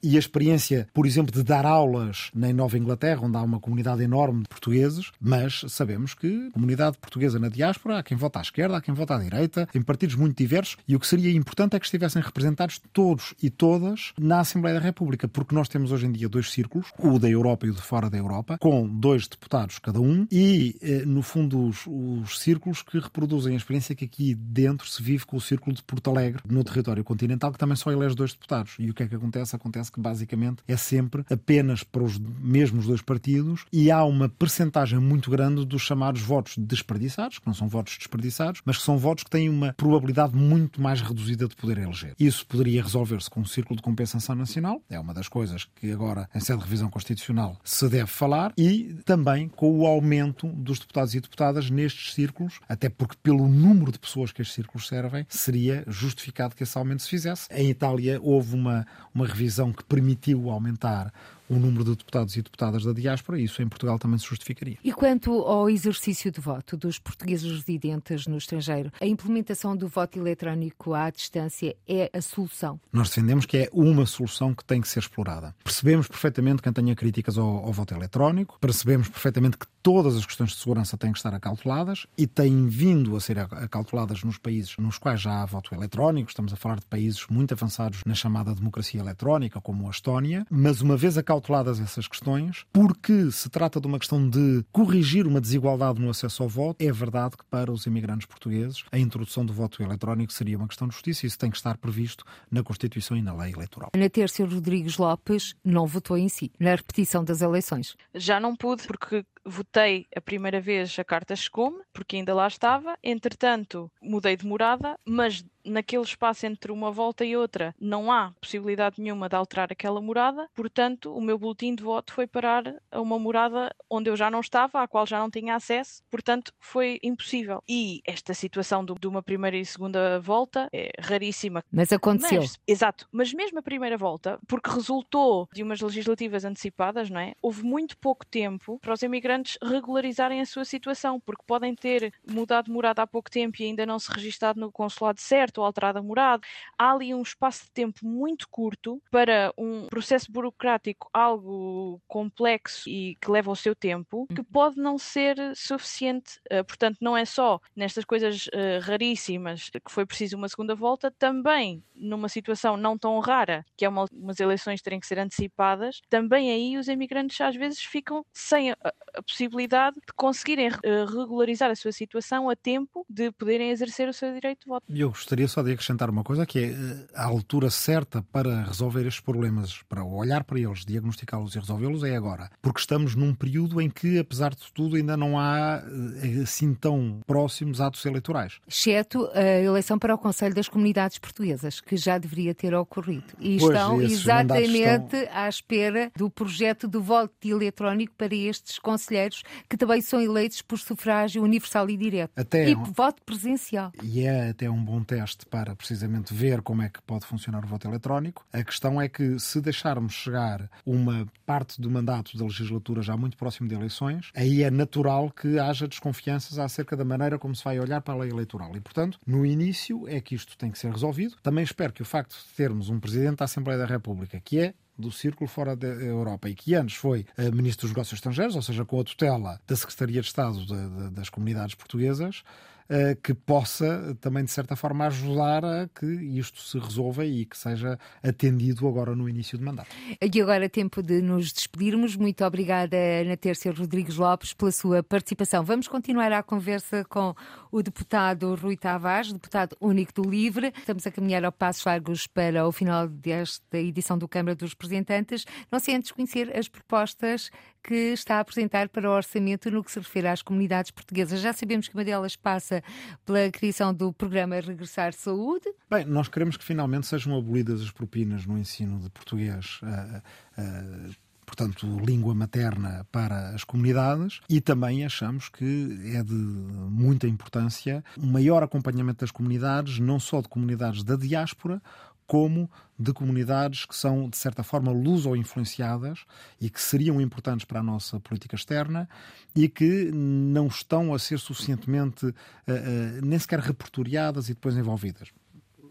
e a experiência, por exemplo, de dar aulas na Nova Inglaterra, onde há uma comunidade enorme de portugueses, mas sabemos que comunidade portuguesa na diáspora, há quem vota à esquerda, há quem vota à direita, em partidos muito diversos, e o que seria importante é que estivessem representados todos e todas na Assembleia da República, porque nós temos hoje em dia dois círculos, o da Europa e o de fora da Europa, com dois deputados cada um, e, eh, no fundo, os, os círculos que reproduzem a experiência que aqui dentro se vive com o círculo de Porto Alegre, no território continental, que também só elege dois deputados. E o que é que acontece? Acontece que, basicamente, é sempre apenas para os mesmos dois partidos e há uma percentagem muito grande dos chamados votos desperdiçados, que não são votos desperdiçados, mas que são votos que têm uma probabilidade muito mais reduzida de poder eleger. Isso poderia resolver-se com um círculo de compensação nacional, é uma das coisas que agora, em sede de revisão constitucional, se deve falar, e também com o aumento dos deputados e deputadas nestes círculos, até porque, pelo número de pessoas que estes círculos servem, seria justificado que esse aumento se fizesse. Em Itália houve uma, uma revisão que permitiu aumentar o número de deputados e deputadas da diáspora, e isso em Portugal também se justificaria. E quanto ao exercício de voto dos portugueses residentes no estrangeiro, a implementação do voto eletrónico à distância é a solução? Nós defendemos que é uma solução que tem que ser explorada. Percebemos perfeitamente quem tenha críticas ao, ao voto eletrónico, percebemos perfeitamente que todas as questões de segurança têm que estar acauteladas e têm vindo a ser acauteladas nos países nos quais já há voto eletrónico. Estamos a falar de países muito avançados na chamada democracia eletrónica, como a Estónia, mas uma vez acauteladas essas questões, porque se trata de uma questão de corrigir uma desigualdade no acesso ao voto, é verdade que para os imigrantes portugueses a introdução do voto eletrónico seria uma questão de justiça e isso tem que estar previsto na Constituição e na lei eleitoral. Na terça, Rodrigues Lopes não votou em si, na repetição das eleições. Já não pude, porque votei a primeira vez, a carta chegou-me, porque ainda lá estava. Entretanto, mudei de morada, mas naquele espaço entre uma volta e outra não há possibilidade nenhuma de alterar aquela morada, portanto, o meu boletim de voto foi parar a uma morada onde eu já não estava, à qual já não tinha acesso, portanto, foi impossível. E esta situação de uma primeira e segunda volta é raríssima. Mas aconteceu. Mas, exato, mas mesmo a primeira volta, porque resultou de umas legislativas antecipadas, não é? Houve muito pouco tempo para os imigrantes regularizarem a sua situação, porque podem ter mudado de morada há pouco tempo e ainda não se registado no consulado certo ou alterada a morada. Há ali um espaço de tempo muito curto para um processo burocrático algo complexo e que leva o seu tempo, que uhum. pode não ser suficiente. Uh, portanto, não é só nestas coisas uh, raríssimas que foi preciso uma segunda volta, também numa situação não tão rara, que é uma, umas eleições terem que ser antecipadas, também aí os imigrantes às vezes ficam sem a, a possibilidade de conseguirem uh, regularizar a sua situação a tempo de poderem exercer o seu direito de voto. Eu gostaria só de acrescentar uma coisa, que é eh, a altura certa para resolver estes problemas, para olhar para eles, diagnosticá-los e resolvê-los é agora. Porque estamos num período em que, apesar de tudo, ainda não há eh, assim tão próximos atos eleitorais. Exceto a eleição para o Conselho das Comunidades Portuguesas, que já deveria ter ocorrido. E pois, estão exatamente estão... à espera do projeto do voto eletrónico para estes conselheiros, que também são eleitos por sufrágio universal e direto. Até e um... voto presencial. E é até um bom teste teste para precisamente ver como é que pode funcionar o voto eletrónico. A questão é que se deixarmos chegar uma parte do mandato da legislatura já muito próximo de eleições, aí é natural que haja desconfianças acerca da maneira como se vai olhar para a lei eleitoral. E, portanto, no início é que isto tem que ser resolvido. Também espero que o facto de termos um Presidente da Assembleia da República que é do círculo fora da Europa. E que antes foi uh, Ministro dos Negócios Estrangeiros, ou seja, com a tutela da Secretaria de Estado de, de, das Comunidades Portuguesas, eh, que possa também, de certa forma, ajudar a que isto se resolva e que seja atendido agora no início do mandato. E agora é tempo de nos despedirmos. Muito obrigada, Ana Tércia Rodrigues Lopes, pela sua participação. Vamos continuar a conversa com o deputado Rui Tavares, deputado único do LIVRE. Estamos a caminhar ao passos largos para o final desta edição do Câmara dos Representantes. Não sem antes conhecer as propostas que está a apresentar para o orçamento no que se refere às comunidades portuguesas. Já sabemos que uma delas passa pela criação do programa Regressar Saúde. Bem, nós queremos que finalmente sejam abolidas as propinas no ensino de português. Uh, uh, portanto, língua materna para as comunidades e também achamos que é de muita importância um maior acompanhamento das comunidades, não só de comunidades da diáspora, como de comunidades que são, de certa forma, luso-influenciadas e que seriam importantes para a nossa política externa e que não estão a ser suficientemente, uh, uh, nem sequer repertoriadas e depois envolvidas.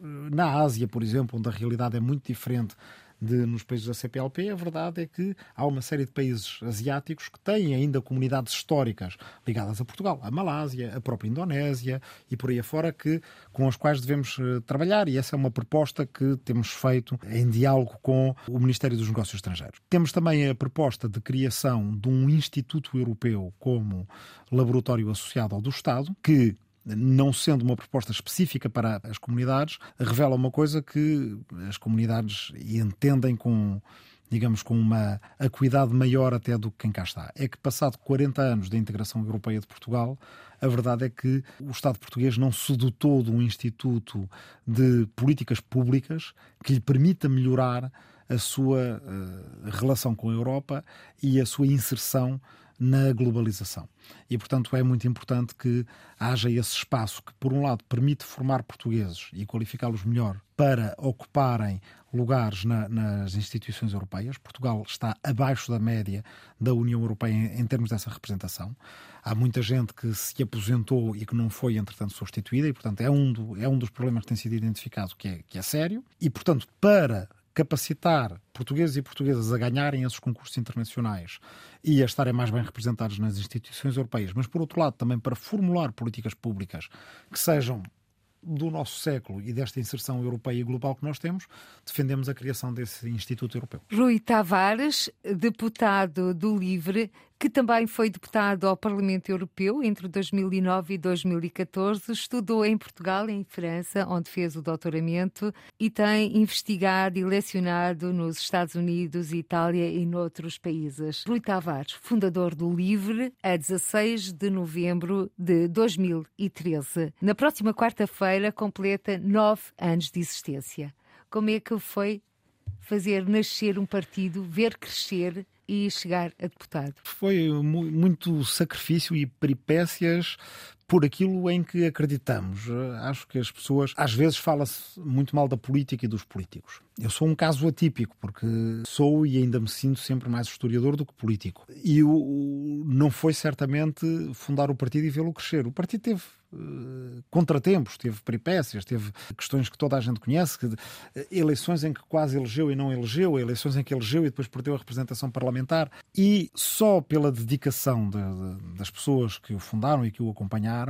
Na Ásia, por exemplo, onde a realidade é muito diferente de, nos países da CPLP, a verdade é que há uma série de países asiáticos que têm ainda comunidades históricas ligadas a Portugal, a Malásia, a própria Indonésia e por aí afora, que, com as quais devemos uh, trabalhar e essa é uma proposta que temos feito em diálogo com o Ministério dos Negócios Estrangeiros. Temos também a proposta de criação de um Instituto Europeu como laboratório associado ao do Estado, que não sendo uma proposta específica para as comunidades, revela uma coisa que as comunidades entendem com digamos, com uma acuidade maior até do que quem cá está. É que, passado 40 anos da integração europeia de Portugal, a verdade é que o Estado português não se dotou de um instituto de políticas públicas que lhe permita melhorar a sua uh, relação com a Europa e a sua inserção na globalização. E, portanto, é muito importante que haja esse espaço que, por um lado, permite formar portugueses e qualificá-los melhor para ocuparem lugares na, nas instituições europeias. Portugal está abaixo da média da União Europeia em, em, termos dessa representação. Há muita gente que se aposentou e que não foi, entretanto, substituída, e, portanto, é um, do, é um dos problemas que tem sido identificado que é, que é sério. E, portanto, para capacitar portugueses e portuguesas a ganharem esses concursos internacionais e a estarem mais bem representados nas instituições europeias, mas por outro lado também para formular políticas públicas que sejam do nosso século e desta inserção europeia e global que nós temos, defendemos a criação desse Instituto Europeu. Rui Tavares, deputado do LIVRE, que também foi deputado ao Parlamento Europeu entre 2009 e 2014, estudou em Portugal e em França, onde fez o doutoramento, e tem investigado e lecionado nos Estados Unidos, Itália e noutros países. Rui Tavares, fundador do LIVRE, a 16 de novembro de 2013. Na próxima quarta-feira completa nove anos de existência. Como é que foi fazer nascer um partido, ver crescer e chegar a deputado? Foi muito sacrifício e peripécias por aquilo em que acreditamos. Acho que as pessoas, às vezes, fala-se muito mal da política e dos políticos. Eu sou um caso atípico, porque sou e ainda me sinto sempre mais historiador do que político. E o, não foi certamente fundar o partido e vê-lo crescer. O partido teve uh, contratempos, teve peripécias, teve questões que toda a gente conhece, que, uh, eleições em que quase elegeu e não elegeu, eleições em que elegeu e depois perdeu a representação parlamentar. E só pela dedicação de, de, das pessoas que o fundaram e que o acompanharam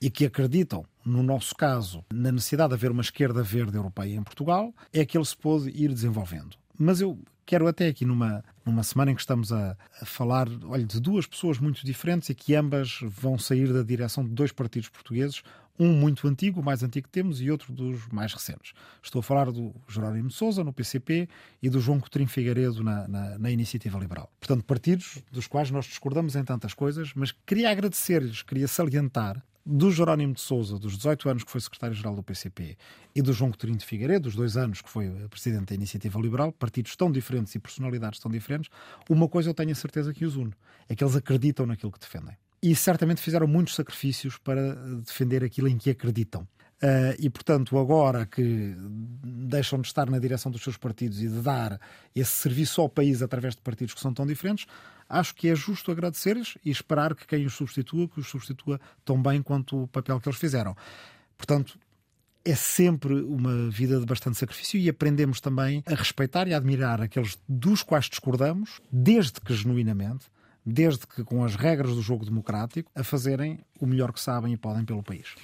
e que acreditam no nosso caso, na necessidade de haver uma esquerda verde europeia em Portugal, é que ele se pôde ir desenvolvendo. Mas eu quero até aqui numa, numa semana em que estamos a, a, falar olha, de duas pessoas muito diferentes e que ambas vão sair da direção de dois partidos portugueses, um muito antigo, o mais antigo que temos, e outro dos mais recentes. Estou a falar do Jerónimo Sousa, no PCP, e do João Coutinho Figueiredo, na, na, na, Iniciativa Liberal. Portanto, partidos dos quais nós discordamos em tantas coisas, mas queria agradecer-lhes, queria salientar do Jerónimo de Souza, dos 18 anos que foi secretário-geral do PCP, e do João Coutinho de Figueiredo, dos dois anos que foi presidente da Iniciativa Liberal, partidos tão diferentes e personalidades tão diferentes, uma coisa eu tenho a certeza que os une, é que eles acreditam naquilo que defendem. E certamente fizeram muitos sacrifícios para defender aquilo em que acreditam. Uh, e, portanto, agora que deixam de estar na direção dos seus partidos e de dar esse serviço ao país através de partidos que são tão diferentes, acho que é justo agradecer-lhes e esperar que quem os substitua, que os substitua tão bem quanto o papel que eles fizeram. Portanto, é sempre uma vida de bastante sacrifício e aprendemos também a respeitar e a admirar aqueles dos quais discordamos, desde que genuinamente, desde que com as regras do jogo democrático, a fazerem o melhor que sabem e podem pelo país.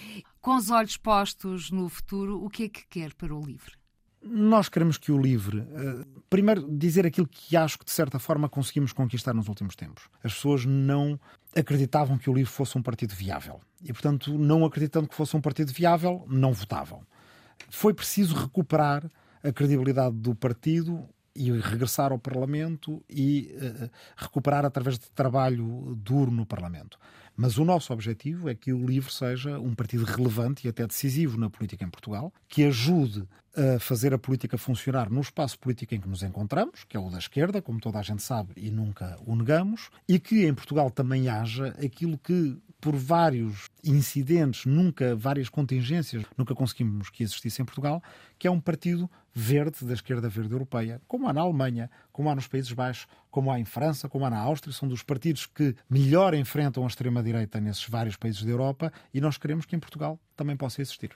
Com os olhos postos no futuro, o que é que quer para o LIVRE? Nós queremos que o LIVRE, uh, primeiro, dizer aquilo que acho que de certa forma conseguimos conquistar nos últimos tempos. As pessoas não acreditavam que o LIVRE fosse um partido viável e, portanto, não acreditando que fosse um partido viável, não votavam. Foi preciso recuperar a credibilidade do partido e regressar ao Parlamento e uh, recuperar através de trabalho duro no Parlamento. Mas o nosso objetivo é que o LIVRE seja um partido relevante e até decisivo na política em Portugal, que ajude a fazer a política funcionar no espaço político em que nos encontramos, que é o da esquerda, como toda a gente sabe e nunca o negamos, e que em Portugal também haja aquilo que por vários incidentes, nunca várias contingências, nunca conseguimos que existisse em Portugal, que é um partido verde da esquerda verde europeia, como há na Alemanha, como há nos Países Baixos, como há em França, como há na Áustria, são dos partidos que melhor enfrentam a extrema-direita nesses vários países da Europa e nós queremos que em Portugal também possa existir.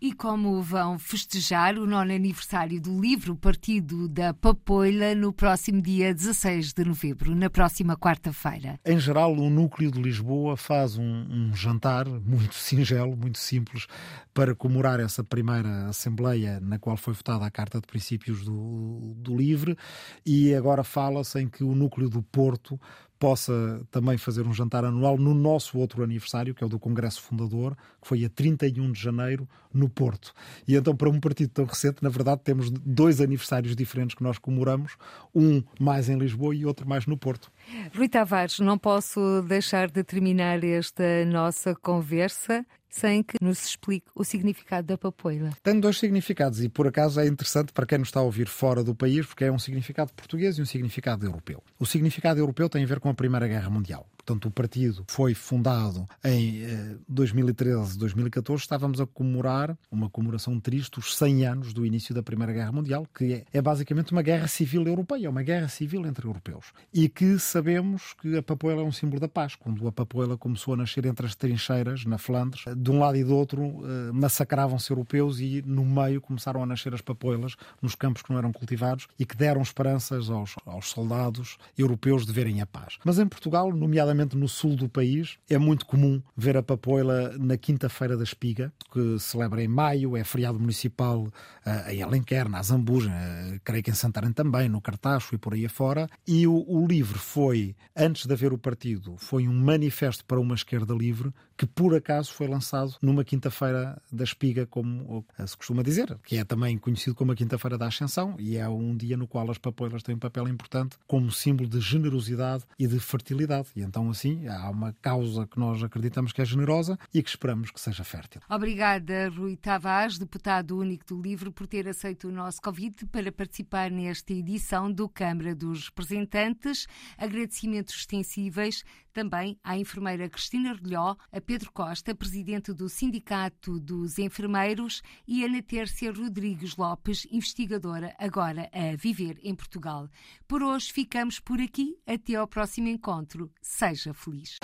E como vão festejar o nono aniversário do livro Partido da Papoila no próximo dia 16 de novembro, na próxima quarta-feira? Em geral, o núcleo de Lisboa faz um, um jantar muito singelo, muito simples, para comemorar essa primeira Assembleia na qual foi votada a Carta de Princípios do, do Livre. E agora fala-se em que o núcleo do Porto possa também fazer um jantar anual no nosso outro aniversário, que é o do Congresso Fundador, que foi a 31 de janeiro, no Porto. E então, para um partido tão recente, na verdade, temos dois aniversários diferentes que nós comemoramos, um mais em Lisboa e outro mais no Porto. Rui Tavares, não posso deixar de terminar esta nossa conversa sem que nos explique o significado da papoila. Tem dois significados e, por acaso, é interessante para quem nos está a ouvir fora do país, porque é um significado português e um significado europeu. O significado europeu tem a ver com a Primeira Guerra Mundial. Portanto, o partido foi fundado em eh, 2013, 2014. Estávamos a comemorar, uma comemoração triste, os 100 anos do início da Primeira Guerra Mundial, que é, é basicamente uma guerra civil europeia, uma guerra civil entre europeus. E que sabemos que a papoila é um símbolo da paz. Quando a papoila começou a nascer entre as trincheiras, na Flandres, de um lado e do outro eh, massacravam-se europeus e no meio começaram a nascer as papoilas nos campos que não eram cultivados e que deram esperanças aos, aos soldados europeus de verem a paz. Mas em Portugal, nomeadamente no sul do país, é muito comum ver a papoila na Quinta-feira da Espiga, que celebra em maio, é feriado municipal uh, em Alenquer, na Zambuja, uh, creio que em Santarém também, no Cartacho e por aí afora. E o, o livro foi, antes de haver o partido, foi um manifesto para uma esquerda livre que por acaso foi lançado numa quinta-feira da espiga, como se costuma dizer, que é também conhecido como a quinta-feira da Ascensão, e é um dia no qual as papoilas têm um papel importante como símbolo de generosidade e de fertilidade. E então, assim, há uma causa que nós acreditamos que é generosa e que esperamos que seja fértil. Obrigada, Rui Tavares, deputado único do Livro, por ter aceito o nosso convite para participar nesta edição do Câmara dos Representantes. Agradecimentos extensíveis também à enfermeira Cristina Relhó, a Pedro Costa, presidente do Sindicato dos Enfermeiros, e Ana Tércia Rodrigues Lopes, investigadora agora a viver em Portugal. Por hoje ficamos por aqui. Até ao próximo encontro. Seja feliz.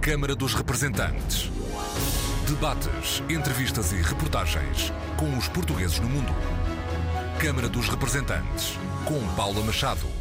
Câmara dos Representantes. Debates, entrevistas e reportagens com os portugueses no mundo. Câmara dos Representantes, com Paula Machado.